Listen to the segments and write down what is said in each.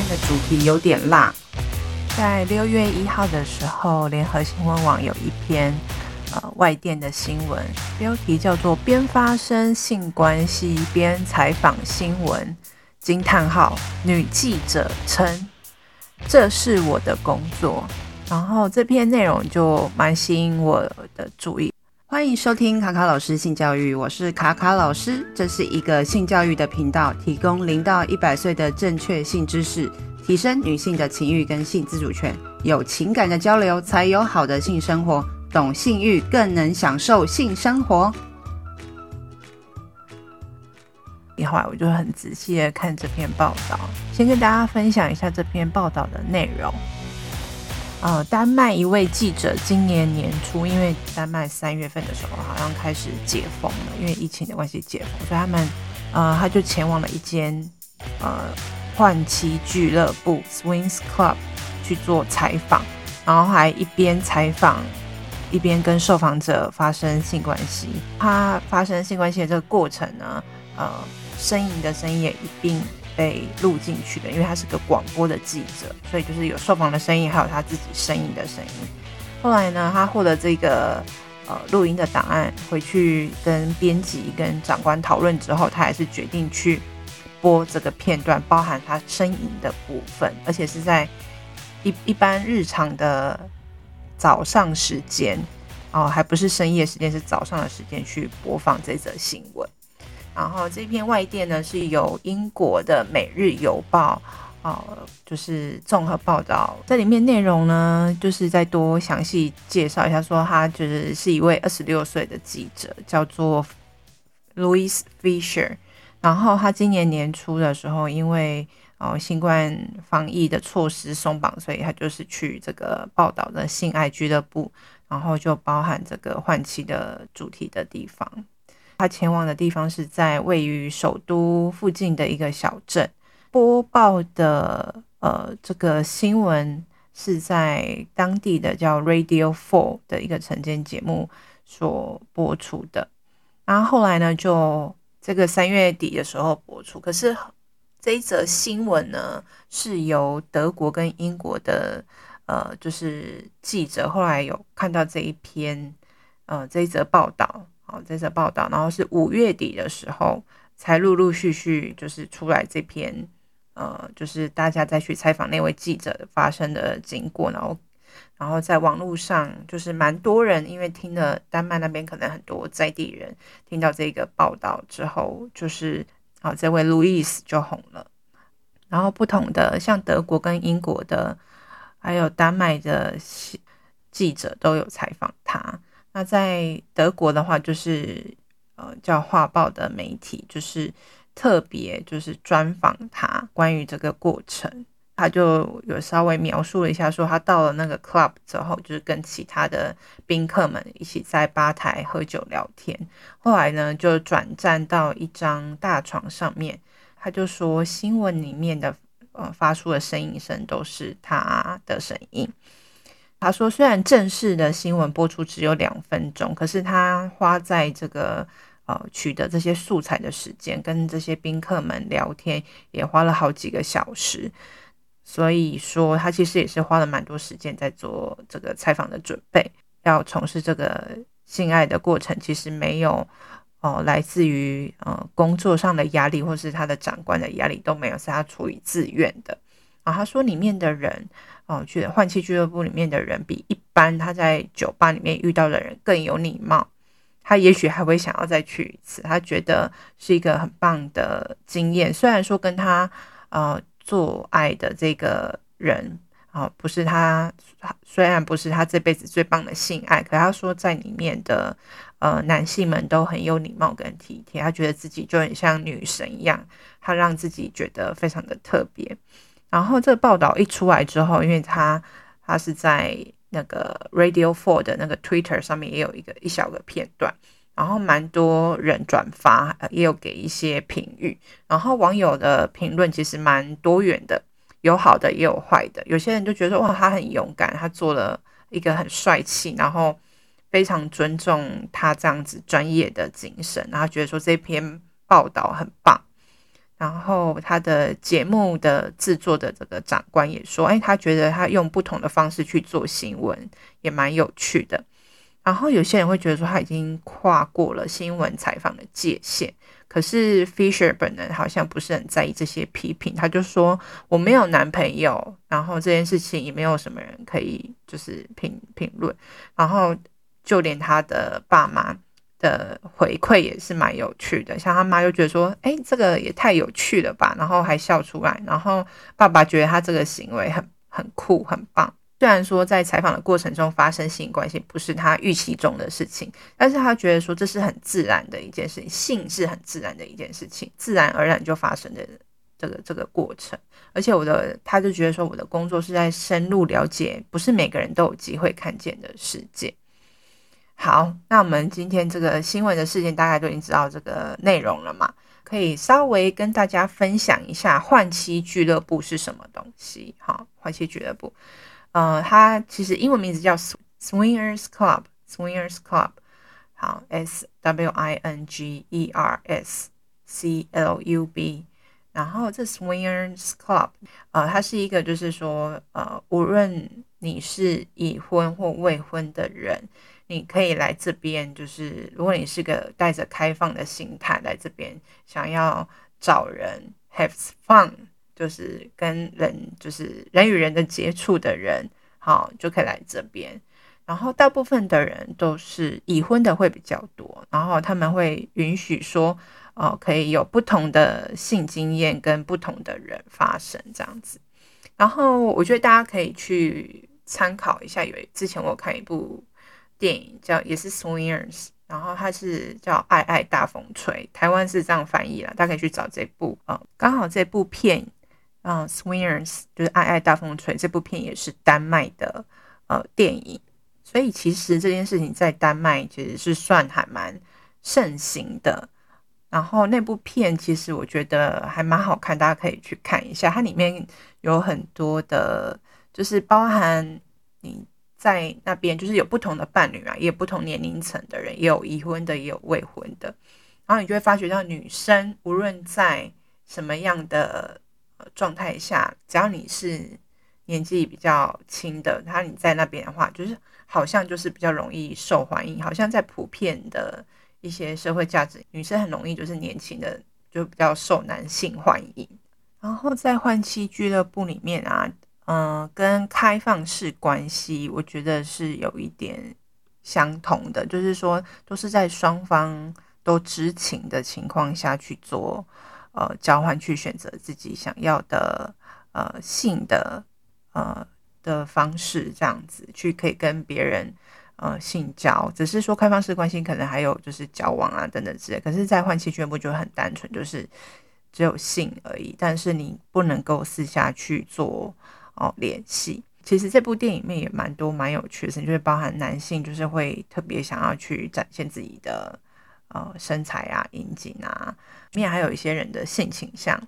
天的主题有点辣。在六月一号的时候，联合新闻网有一篇呃外电的新闻，标题叫做“边发生性关系边采访新闻”，惊叹号！女记者称：“这是我的工作。”然后这篇内容就蛮吸引我的注意。欢迎收听卡卡老师性教育，我是卡卡老师，这是一个性教育的频道，提供零到一百岁的正确性知识，提升女性的情欲跟性自主权，有情感的交流才有好的性生活，懂性欲更能享受性生活。后来我就很仔细的看这篇报道，先跟大家分享一下这篇报道的内容。呃，丹麦一位记者今年年初，因为丹麦三月份的时候好像开始解封了，因为疫情的关系解封，所以他们呃，他就前往了一间呃换妻俱乐部 （Swings Club） 去做采访，然后还一边采访一边跟受访者发生性关系。他发生性关系的这个过程呢，呃，呻吟的声音也一并。被录进去的，因为他是个广播的记者，所以就是有受访的声音，还有他自己呻吟的声音。后来呢，他获得这个呃录音的档案，回去跟编辑、跟长官讨论之后，他还是决定去播这个片段，包含他呻吟的部分，而且是在一一般日常的早上时间哦，还不是深夜时间，是早上的时间去播放这则新闻。然后这篇外电呢，是由英国的《每日邮报》呃，就是综合报道。这里面内容呢，就是再多详细介绍一下，说他就是是一位二十六岁的记者，叫做 Louis Fisher。然后他今年年初的时候，因为呃新冠防疫的措施松绑，所以他就是去这个报道的性爱俱乐部，然后就包含这个换妻的主题的地方。他前往的地方是在位于首都附近的一个小镇。播报的呃这个新闻是在当地的叫 Radio Four 的一个晨间节目所播出的。然后后来呢，就这个三月底的时候播出。可是这一则新闻呢，是由德国跟英国的呃就是记者后来有看到这一篇呃这一则报道。哦，这则报道，然后是五月底的时候才陆陆续续就是出来这篇，呃，就是大家再去采访那位记者发生的经过，然后，然后在网络上就是蛮多人，因为听了丹麦那边可能很多在地人听到这个报道之后，就是啊，这位路易斯就红了，然后不同的像德国跟英国的，还有丹麦的记者都有采访他。那在德国的话，就是呃叫《画报》的媒体，就是特别就是专访他关于这个过程，他就有稍微描述了一下，说他到了那个 club 之后，就是跟其他的宾客们一起在吧台喝酒聊天，后来呢就转战到一张大床上面，他就说新闻里面的呃发出的声音声都是他的声音。他说：“虽然正式的新闻播出只有两分钟，可是他花在这个呃取得这些素材的时间，跟这些宾客们聊天也花了好几个小时。所以说，他其实也是花了蛮多时间在做这个采访的准备。要从事这个性爱的过程，其实没有哦、呃，来自于呃工作上的压力，或是他的长官的压力都没有，是他出于自愿的。啊，他说里面的人。”哦，去换气俱乐部里面的人比一般他在酒吧里面遇到的人更有礼貌，他也许还会想要再去一次，他觉得是一个很棒的经验。虽然说跟他呃做爱的这个人啊、不是他，虽然不是他这辈子最棒的性爱，可他说在里面的呃男性们都很有礼貌跟体贴，他觉得自己就很像女神一样，他让自己觉得非常的特别。然后这个报道一出来之后，因为他他是在那个 Radio Four 的那个 Twitter 上面也有一个一小个片段，然后蛮多人转发，也有给一些评语。然后网友的评论其实蛮多元的，有好的也有坏的。有些人就觉得哇，他很勇敢，他做了一个很帅气，然后非常尊重他这样子专业的精神，然后觉得说这篇报道很棒。然后他的节目的制作的这个长官也说，哎，他觉得他用不同的方式去做新闻也蛮有趣的。然后有些人会觉得说他已经跨过了新闻采访的界限，可是 Fisher 本人好像不是很在意这些批评，他就说我没有男朋友，然后这件事情也没有什么人可以就是评评论，然后就连他的爸妈。的回馈也是蛮有趣的，像他妈就觉得说，哎，这个也太有趣了吧，然后还笑出来，然后爸爸觉得他这个行为很很酷很棒。虽然说在采访的过程中发生性关系不是他预期中的事情，但是他觉得说这是很自然的一件事情，性是很自然的一件事情，自然而然就发生的这个这个过程。而且我的他就觉得说我的工作是在深入了解，不是每个人都有机会看见的世界。好，那我们今天这个新闻的事件，大概都已经知道这个内容了嘛？可以稍微跟大家分享一下换妻俱乐部是什么东西？好，换妻俱乐部，呃，它其实英文名字叫 Swingers Club，Swingers Club，好，S W I N G E R S C L U B，然后这 Swingers Club，呃，它是一个就是说，呃，无论你是已婚或未婚的人。你可以来这边，就是如果你是个带着开放的心态来这边，想要找人 have fun，就是跟人就是人与人的接触的人，好，就可以来这边。然后大部分的人都是已婚的会比较多，然后他们会允许说，哦，可以有不同的性经验跟不同的人发生这样子。然后我觉得大家可以去参考一下，因为之前我看一部。电影叫也是 Swingers，然后它是叫《爱爱大风吹》，台湾是这样翻译了，大家可以去找这部啊、刚好这部片，嗯，Swingers 就是《爱爱大风吹》这部片也是丹麦的呃电影，所以其实这件事情在丹麦其实是算还蛮盛行的。然后那部片其实我觉得还蛮好看，大家可以去看一下，它里面有很多的，就是包含你。在那边就是有不同的伴侣啊，也有不同年龄层的人，也有已婚的，也有未婚的。然后你就会发觉到，女生无论在什么样的状态下，只要你是年纪比较轻的，然后你在那边的话，就是好像就是比较容易受欢迎。好像在普遍的一些社会价值，女生很容易就是年轻的就比较受男性欢迎。然后在换妻俱乐部里面啊。嗯、跟开放式关系，我觉得是有一点相同的，就是说都是在双方都知情的情况下去做呃交换，去选择自己想要的呃性的呃的方式，这样子去可以跟别人呃性交。只是说开放式关系可能还有就是交往啊等等之类，可是，在换妻俱乐部就很单纯，就是只有性而已，但是你不能够私下去做。哦，联系。其实这部电影里面也蛮多蛮有趣的，就是包含男性就是会特别想要去展现自己的呃身材啊、阴茎啊，里面还有一些人的性倾向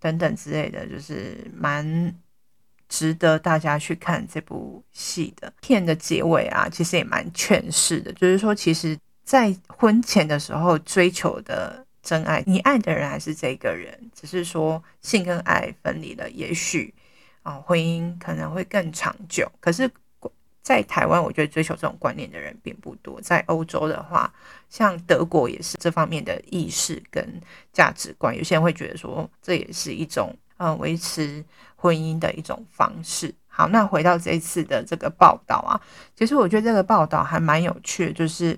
等等之类的，就是蛮值得大家去看这部戏的。片的结尾啊，其实也蛮劝世的，就是说，其实，在婚前的时候追求的真爱，你爱的人还是这个人，只是说性跟爱分离了，也许。啊，婚姻可能会更长久。可是，在台湾，我觉得追求这种观念的人并不多。在欧洲的话，像德国也是这方面的意识跟价值观。有些人会觉得说，这也是一种嗯维持婚姻的一种方式。好，那回到这一次的这个报道啊，其实我觉得这个报道还蛮有趣的，就是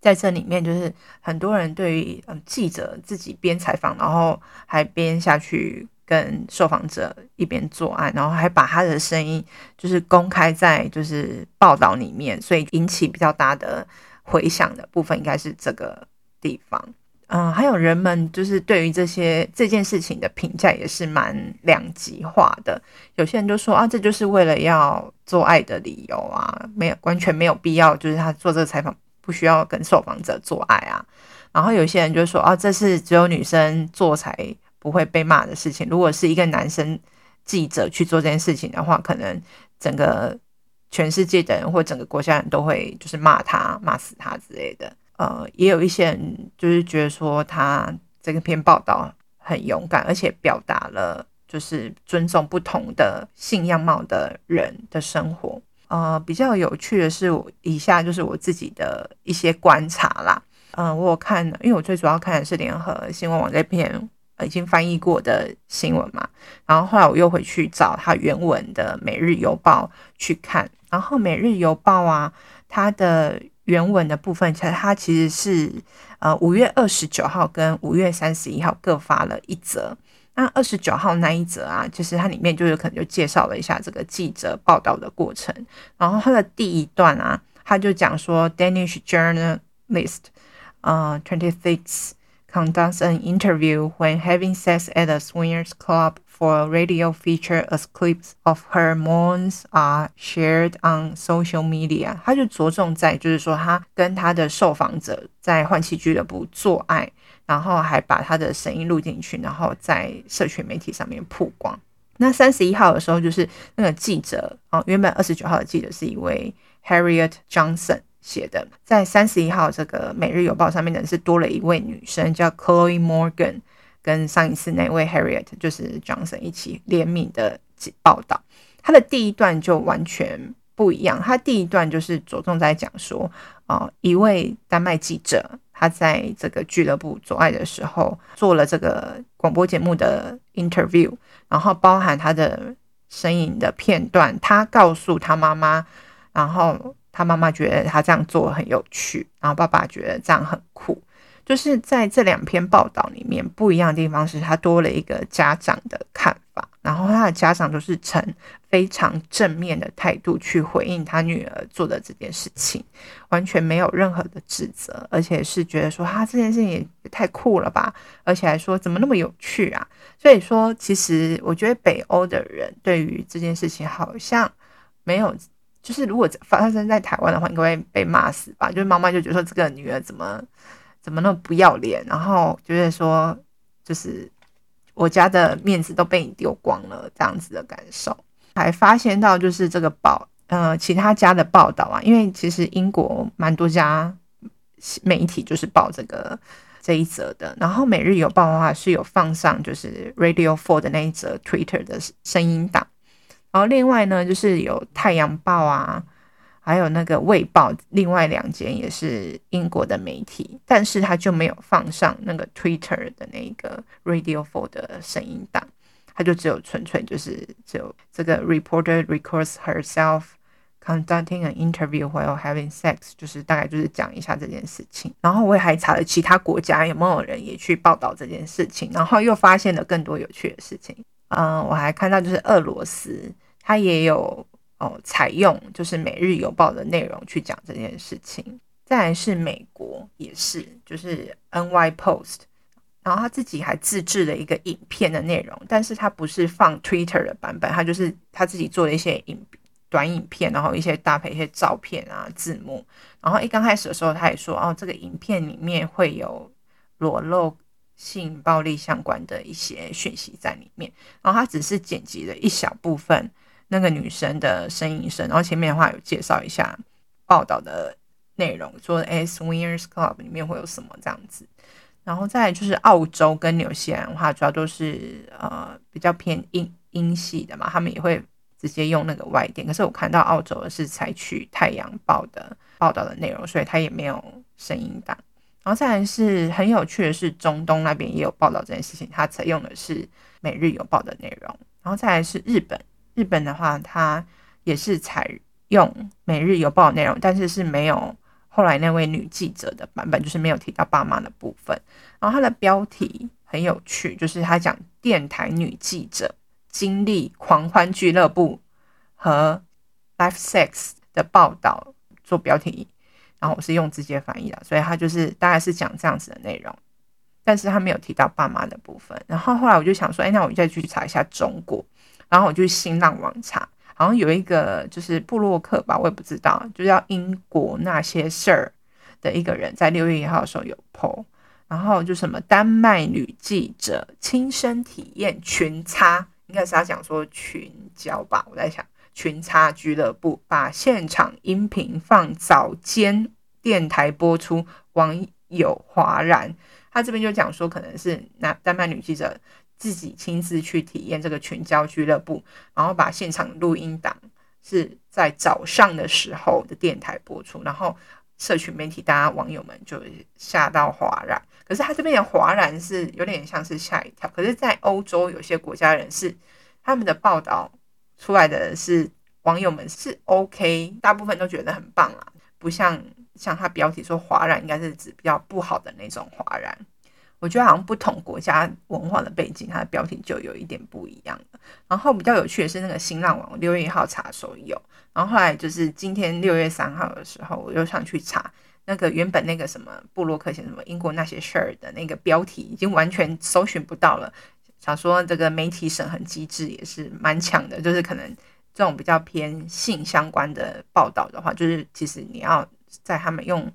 在这里面，就是很多人对于嗯记者自己边采访，然后还边下去。跟受访者一边做爱，然后还把他的声音就是公开在就是报道里面，所以引起比较大的回响的部分应该是这个地方。嗯，还有人们就是对于这些这件事情的评价也是蛮两极化的。有些人就说啊，这就是为了要做爱的理由啊，没有完全没有必要，就是他做这个采访不需要跟受访者做爱啊。然后有些人就说啊，这是只有女生做才。不会被骂的事情。如果是一个男生记者去做这件事情的话，可能整个全世界的人或整个国家人都会就是骂他、骂死他之类的。呃，也有一些人就是觉得说他这篇报道很勇敢，而且表达了就是尊重不同的性样貌的人的生活。呃，比较有趣的是，以下就是我自己的一些观察啦。嗯、我有看，因为我最主要看的是联合新闻网这篇已经翻译过的新闻嘛。然后后来我又回去找它原文的《每日邮报》去看。然后《每日邮报》啊，它的原文的部分，其实它其实是呃五月二十九号跟五月三十一号各发了一则。那二十九号那一则啊，就是它里面就有可能就介绍了一下这个记者报道的过程。然后它的第一段啊，他就讲说，Danish journalist 呃 twenty six conducts an interview when having sex at a swingers club for a radio feature as clips of her moans are shared on social media。他就着重在就是说，他跟他的受访者在换气俱乐部做爱。然后还把他的声音录进去，然后在社群媒体上面曝光。那三十一号的时候，就是那个记者哦，原本二十九号的记者是一位 Harriet Johnson 写的，在三十一号这个每日邮报上面呢，是多了一位女生叫 Chloe Morgan，跟上一次那位 Harriet 就是 Johnson 一起联名的报道。她的第一段就完全不一样，她第一段就是着重在讲说，哦，一位丹麦记者。他在这个俱乐部做爱的时候，做了这个广播节目的 interview，然后包含他的声音的片段。他告诉他妈妈，然后他妈妈觉得他这样做很有趣，然后爸爸觉得这样很酷。就是在这两篇报道里面不一样的地方是，他多了一个家长的看法，然后他的家长都是呈非常正面的态度去回应他女儿做的这件事情，完全没有任何的指责，而且是觉得说他这件事情也太酷了吧，而且还说怎么那么有趣啊。所以说，其实我觉得北欧的人对于这件事情好像没有，就是如果发生在台湾的话，应该会被骂死吧？就是妈妈就觉得说这个女儿怎么。怎么那么不要脸？然后就是说，就是我家的面子都被你丢光了，这样子的感受。还发现到就是这个报，呃，其他家的报道啊，因为其实英国蛮多家媒体就是报这个这一则的。然后《每日邮报》的话是有放上就是 Radio Four 的那一则 Twitter 的声音档。然后另外呢，就是有《太阳报》啊。还有那个《卫报》，另外两间也是英国的媒体，但是他就没有放上那个 Twitter 的那个 Radio Four 的声音档，他就只有纯粹就是只有这个 reporter records herself conducting an interview while having sex，就是大概就是讲一下这件事情。然后我也还查了其他国家有没有人也去报道这件事情，然后又发现了更多有趣的事情。嗯，我还看到就是俄罗斯，他也有。哦，采用就是《每日邮报》的内容去讲这件事情。再来是美国，也是就是 NY Post，然后他自己还自制了一个影片的内容，但是他不是放 Twitter 的版本，他就是他自己做了一些影短影片，然后一些搭配一些照片啊字幕。然后一刚开始的时候，他也说哦，这个影片里面会有裸露性暴力相关的一些讯息在里面，然后他只是剪辑了一小部分。那个女生的呻吟声，然后前面的话有介绍一下报道的内容，说哎，Swingers Club 里面会有什么这样子，然后再来就是澳洲跟纽西兰的话，主要都是呃比较偏英英系的嘛，他们也会直接用那个外电，可是我看到澳洲的是采取太阳报的报道的内容，所以它也没有声音档。然后再来是很有趣的是，中东那边也有报道这件事情，它采用的是每日邮报的内容。然后再来是日本。日本的话，它也是采用《每日邮报》内容，但是是没有后来那位女记者的版本，就是没有提到爸妈的部分。然后它的标题很有趣，就是他讲电台女记者经历狂欢俱乐部和 Life sex 的报道做标题，然后我是用直接翻译的，所以他就是大概是讲这样子的内容，但是他没有提到爸妈的部分。然后后来我就想说，哎，那我再去查一下中国。然后我就新浪网查，好像有一个就是部落客吧，我也不知道，就叫英国那些事儿的一个人，在六月一号的时候有 po，然后就什么丹麦女记者亲身体验群插，应该是他讲说群交吧，我在想群插俱乐部把现场音频放早间电台播出，网友哗然。他这边就讲说，可能是那丹麦女记者自己亲自去体验这个群交俱乐部，然后把现场录音档是在早上的时候的电台播出，然后社群媒体大家网友们就吓到哗然。可是他这边的哗然是有点像是吓一跳，可是，在欧洲有些国家人是他们的报道出来的是网友们是 OK，大部分都觉得很棒啊，不像像他标题说哗然，应该是指比较不好的那种哗然。我觉得好像不同国家文化的背景，它的标题就有一点不一样。然后比较有趣的是那个新浪网六月一号查的时候有，然后后来就是今天六月三号的时候，我又上去查。那个原本那个什么部落客写什么英国那些事儿的那个标题已经完全搜寻不到了。想说这个媒体审核机制也是蛮强的，就是可能这种比较偏性相关的报道的话，就是其实你要在他们用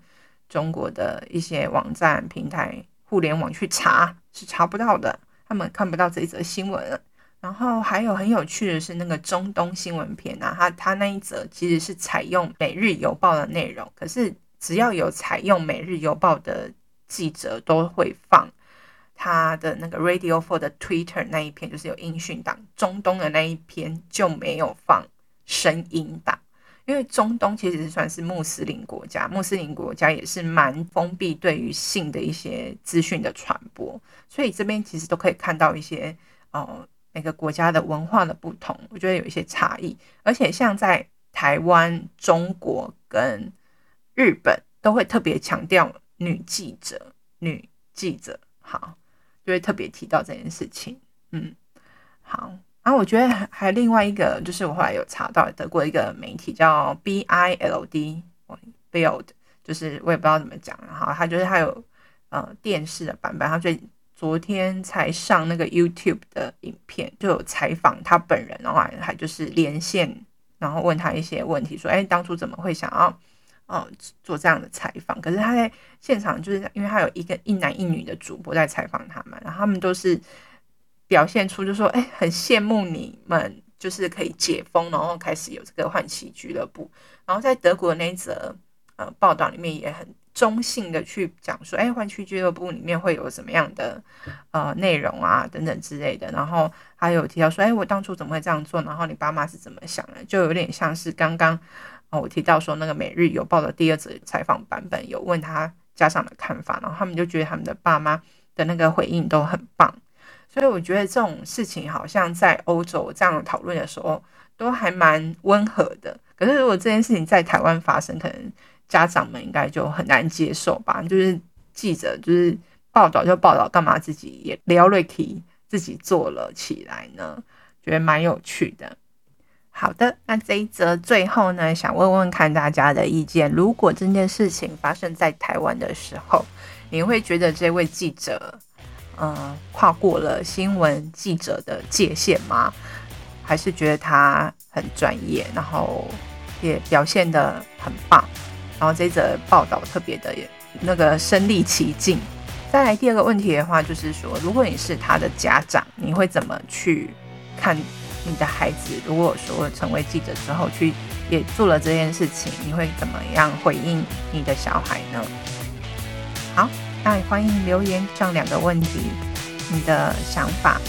中国的一些网站平台、互联网去查是查不到的，他们看不到这一则新闻。然后还有很有趣的是那个中东新闻片啊，他他那一则其实是采用《每日邮报》的内容，可是。只要有采用《每日邮报》的记者，都会放他的那个 Radio 4的 Twitter 那一篇，就是有音讯档。中东的那一篇就没有放声音档，因为中东其实算是穆斯林国家，穆斯林国家也是蛮封闭对于性的一些资讯的传播，所以这边其实都可以看到一些呃每个国家的文化的不同，我觉得有一些差异。而且像在台湾、中国跟日本都会特别强调女记者，女记者好，就会特别提到这件事情。嗯，好。然后我觉得还还有另外一个，就是我后来有查到德国一个媒体叫 B I L D Build，就是我也不知道怎么讲。然后他就是他有呃电视的版本，他最昨天才上那个 YouTube 的影片，就有采访他本人，然后还就是连线，然后问他一些问题，说：“哎，当初怎么会想要？”哦，做这样的采访，可是他在现场，就是因为他有一个一男一女的主播在采访他们，然后他们都是表现出就说，哎，很羡慕你们，就是可以解封，然后开始有这个换妻俱乐部。然后在德国的那一则呃报道里面也很中性的去讲说，哎，换妻俱乐部里面会有什么样的呃内容啊等等之类的。然后还有提到说，哎，我当初怎么会这样做？然后你爸妈是怎么想的？就有点像是刚刚。我提到说，那个《每日邮报》的第二则采访版本有问他家长的看法，然后他们就觉得他们的爸妈的那个回应都很棒，所以我觉得这种事情好像在欧洲这样讨论的时候都还蛮温和的。可是如果这件事情在台湾发生，可能家长们应该就很难接受吧？就是记者就是报道就报道，干嘛自己也聊了起自己做了起来呢？觉得蛮有趣的。好的，那这一则最后呢，想问问看大家的意见。如果这件事情发生在台湾的时候，你会觉得这位记者，嗯、呃，跨过了新闻记者的界限吗？还是觉得他很专业，然后也表现得很棒？然后这则报道特别的那个身临其境。再来第二个问题的话，就是说，如果你是他的家长，你会怎么去看？你的孩子如果说成为记者之后去也做了这件事情，你会怎么样回应你的小孩呢？好，那欢迎留言上两个问题，你的想法。